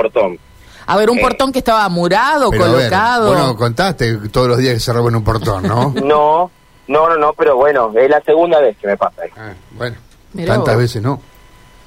portón. A ver, un Eh, portón que estaba murado, ver, colocado. bueno, contaste todos los días que se roban un portón, ¿no? No, no, no, no, pero bueno, es la segunda vez que me pasa. esto. Ah, bueno, Mirá tantas vos. veces no.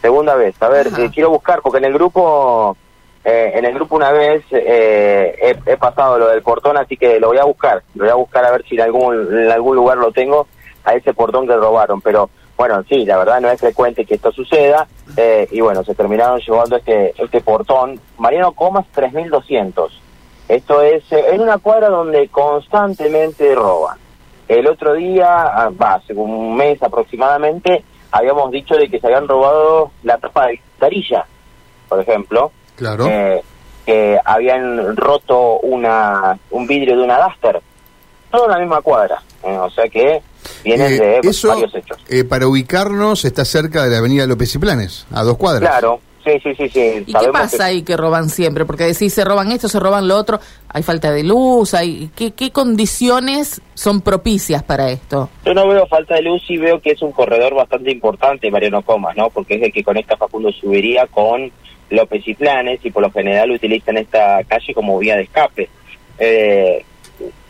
Segunda vez. A ver, eh, quiero buscar, porque en el grupo, eh, en el grupo una vez eh, he, he pasado lo del portón, así que lo voy a buscar. Lo voy a buscar a ver si en algún, en algún lugar lo tengo, a ese portón que robaron. Pero bueno, sí, la verdad no es frecuente que esto suceda. eh, y bueno, se terminaron llevando este, este portón. Mariano Comas, 3200. Esto es eh, en una cuadra donde constantemente roban. El otro día, ah, va, hace un mes aproximadamente, habíamos dicho de que se habían robado la tapa de tarilla, por ejemplo, Claro. eh, que habían roto una un vidrio de una Duster, todo en la misma cuadra, eh, o sea que vienen Eh, de eso, varios hechos. eh, para ubicarnos, está cerca de la avenida López y Planes, a dos cuadras. Claro, sí, sí, sí, sí. ¿Y qué sabemos pasa que- ahí que roban siempre? Porque decís, se roban esto, se roban lo otro. Hay falta de luz, hay ¿qué, qué condiciones son propicias para esto? Yo no veo falta de luz y veo que es un corredor bastante importante, Mariano Comas, ¿no? Porque es el que conecta Facundo Subería con López y Planes y por lo general utilizan esta calle como vía de escape. Eh,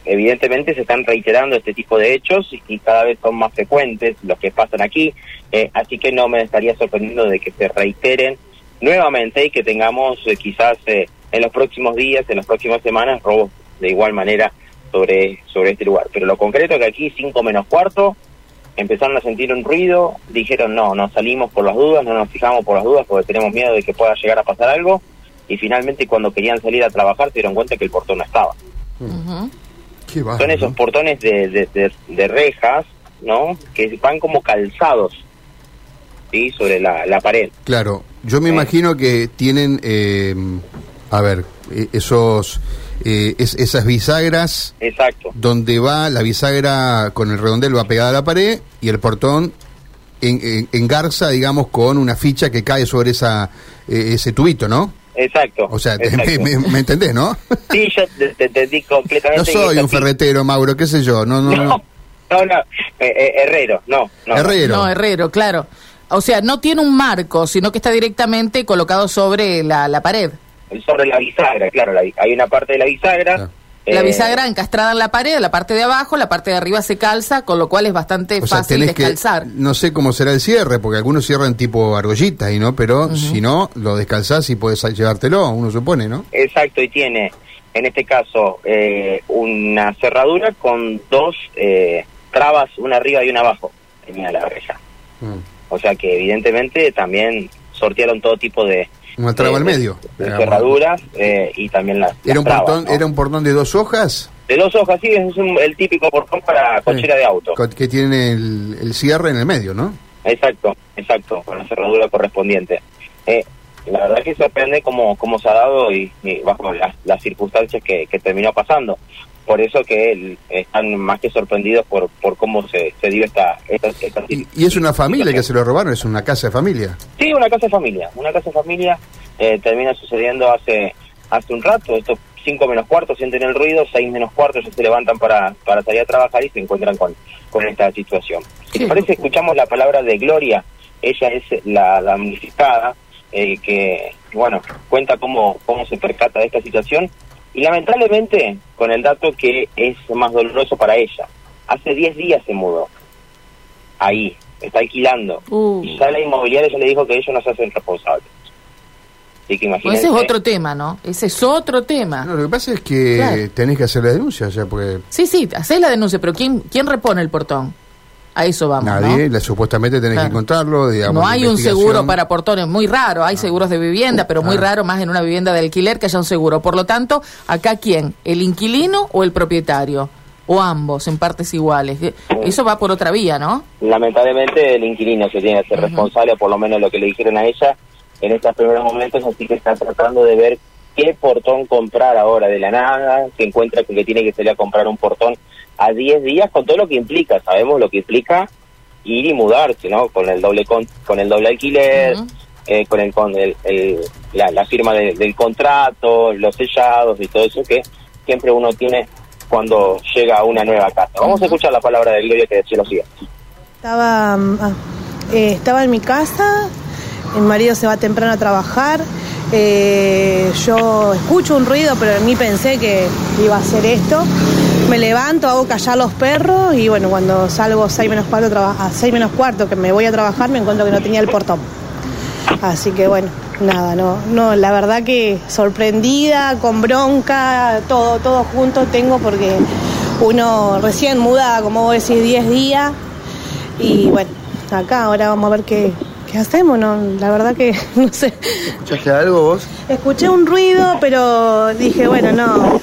evidentemente se están reiterando este tipo de hechos y, cada vez son más frecuentes los que pasan aquí, eh, así que no me estaría sorprendiendo de que se reiteren nuevamente y que tengamos eh, quizás eh, en los próximos días, en las próximas semanas, robos de igual manera sobre, sobre este lugar. Pero lo concreto es que aquí, 5 menos cuarto, empezaron a sentir un ruido, dijeron no, no salimos por las dudas, no nos fijamos por las dudas porque tenemos miedo de que pueda llegar a pasar algo y finalmente cuando querían salir a trabajar se dieron cuenta que el portón no estaba. Ujú. Son esos portones de, de, de- de rejas, ¿no? Que van como calzados, ¿sí? Sobre la, la pared. Claro, yo me Eh. imagino que tienen, eh, a ver, eh, esos, eh, es- esas bisagras Exacto. donde va la bisagra con el redondel va pegada a la pared y el portón en, en- engarza, digamos, con una ficha que cae sobre esa eh, ese tubito, ¿no? Exacto. O sea, exacto. me, me- me entendés, ¿no? Sí, yo te, te entendí completamente. No soy un ferretero, Mauro, qué sé yo, no, no, No, no. no, no. Eh, eh, herrero, no. no. Herrero. No, herrero, claro. O sea, no tiene un marco, sino que está directamente colocado sobre la, la pared. Sobre la bisagra, claro. la hay una parte de la bisagra. Claro. La eh, bisagra encastrada en la pared, la parte de abajo, la parte de arriba se calza, con lo cual es bastante O sea, fácil que, descalzar. no sé cómo será el cierre, porque algunos cierran tipo argollitas, y no, pero si no, lo descalzás y puedes llevártelo, uno supone, ¿no? Exacto, y tiene, en este caso, eh, una cerradura con dos eh, trabas, una arriba y una abajo, tenía la reja. Mm. O sea que evidentemente también sortearon todo tipo de, Una traba de- al medio. de cerraduras eh, y también las, Era las un trabas, portón, ¿no? era un portón de dos hojas De dos hojas, sí, es un- el típico portón para cochera de auto. que tiene el, el cierre en el medio, ¿no? Exacto, exacto, con la cerradura correspondiente. Eh, la verdad que sorprende cómo, cómo se ha dado y, y bajo las, las circunstancias que, que terminó pasando. Por eso que el- están más que sorprendidos por, por cómo se, se dio esta, esta, esta Y, y es una familia que se lo robaron, es una casa de familia. Sí, una casa de familia. Una casa de familia eh, termina sucediendo hace hace un rato. Estos cinco menos cuartos sienten el ruido, seis menos cuartos ya se levantan para, para salir a trabajar y se encuentran con, con esta situación. Si te parece, escuchamos la palabra de Gloria. Ella es la damnificada eh, que, bueno, cuenta cómo, cómo se percata de esta situación y lamentablemente con el dato que es más doloroso para ella. Hace 10 días se mudó. Ahí, está alquilando. Uh. Y ya la inmobiliaria ya le dijo que ellos no se hacen responsables. Así que Pues imagínense. ese es otro tema, ¿no? Ese es otro tema. No, lo que pasa es que Claro. tenés que hacer la denuncia, o sea, porque Sí, sí, hacés la denuncia, pero ¿quién, quién repone el portón? A eso vamos, nadie, ¿no? la, supuestamente tenés Claro. que encontrarlo, digamos. No hay un seguro para portones, muy raro. Hay seguros de vivienda, pero muy Ah. raro más en una vivienda de alquiler que haya un seguro. Por lo tanto, acá quién, el inquilino o el propietario, o ambos en partes iguales. Eso va por otra vía, ¿no? Lamentablemente el inquilino se tiene que ser responsable, por lo menos lo que le dijeron a ella en estos primeros momentos, así que está tratando de ver qué portón comprar ahora de la nada, se encuentra con que tiene que salir a comprar un portón a 10 días con todo lo que implica, sabemos lo que implica ir y mudarse, ¿no? Con el doble con, con el doble alquiler, eh, con el con el, el- la, la firma de- del contrato, los sellados y todo eso que siempre uno tiene cuando llega a una nueva casa. Vamos a escuchar la palabra de Gloria que decía lo siguiente. Estaba, ah, eh, estaba en mi casa, mi marido se va temprano a trabajar Eh, yo escucho un ruido, pero ni pensé que iba a ser esto. Me levanto, hago callar los perros y bueno, cuando salgo 6 menos cuarto, a 6 menos cuarto que me voy a trabajar, me encuentro que no tenía el portón. Así que bueno, nada, no, no, la verdad que sorprendida, con bronca, todo, todo junto tengo porque uno recién muda, como vos decís, 10 días y bueno, acá ahora vamos a ver qué, qué hacemos, no, la verdad que no sé. ¿Escuchaste algo vos? Escuché un ruido, pero dije, bueno, no,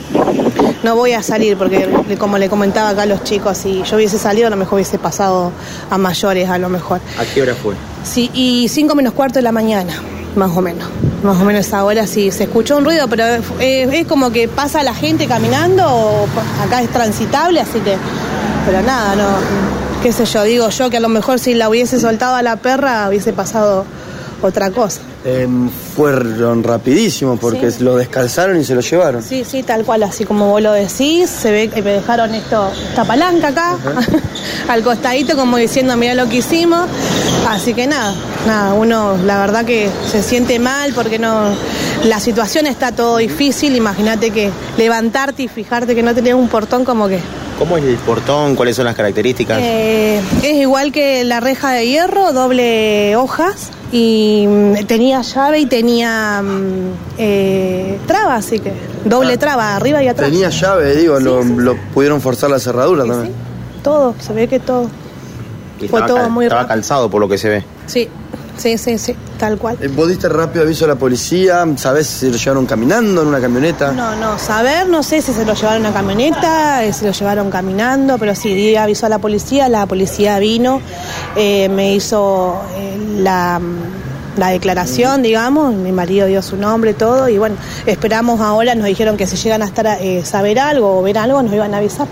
no voy a salir porque como le comentaba acá a los chicos, si yo hubiese salido a lo mejor hubiese pasado a mayores a lo mejor. ¿A qué hora fue? Sí, y cinco menos cuarto de la mañana, más o menos. Más o menos ahora sí se escuchó un ruido, pero es, es como que pasa la gente caminando, acá es transitable, así que, pero nada, no, qué sé yo, digo yo que a lo mejor si la hubiese soltado a la perra hubiese pasado otra cosa. Eh, fueron rapidísimos porque Sí. lo descalzaron y se lo llevaron. Sí, sí, tal cual, así como vos lo decís, se ve que me dejaron esto, esta palanca acá, al costadito, como diciendo, mira lo que hicimos. Así que nada, nada, uno la verdad que se siente mal porque no, la situación está todo difícil, imagínate que levantarte y fijarte que no tenés un portón como que ¿Cómo es el portón? ¿Cuáles son las características? eh, es igual que la reja de hierro, doble hojas y mm, tenía llave y tenía mm, eh, traba, así que doble Ah. traba, arriba y atrás. Tenía llave, digo, lo, lo pudieron forzar la cerradura Sí, también. sí, todo, se ve que todo. Y fue estaba todo cal- muy Estaba rápido. calzado por lo que se ve. Sí, sí, sí, sí, tal cual. Eh, ¿Vos diste rápido aviso a la policía? ¿Sabés si lo llevaron caminando en una camioneta? No, no, saber, no sé si se lo llevaron en una camioneta, eh, si lo llevaron caminando, pero sí, di aviso a la policía, la policía vino, eh, me hizo eh, la, la declaración, digamos, mi marido dio su nombre, todo, y bueno, esperamos ahora, nos dijeron que si llegan a estar a eh, saber algo o ver algo, nos iban a avisar.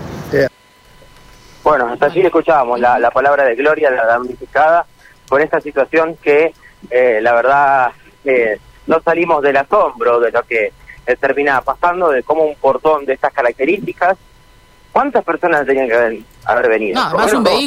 Bueno, hasta allí escuchábamos la, la palabra de Gloria, la damnificada, con esta situación que eh, la verdad eh, no salimos del asombro de lo que eh, termina pasando, de cómo un portón de estas características, ¿cuántas personas tenían que haber, haber venido? No, además un vehículo.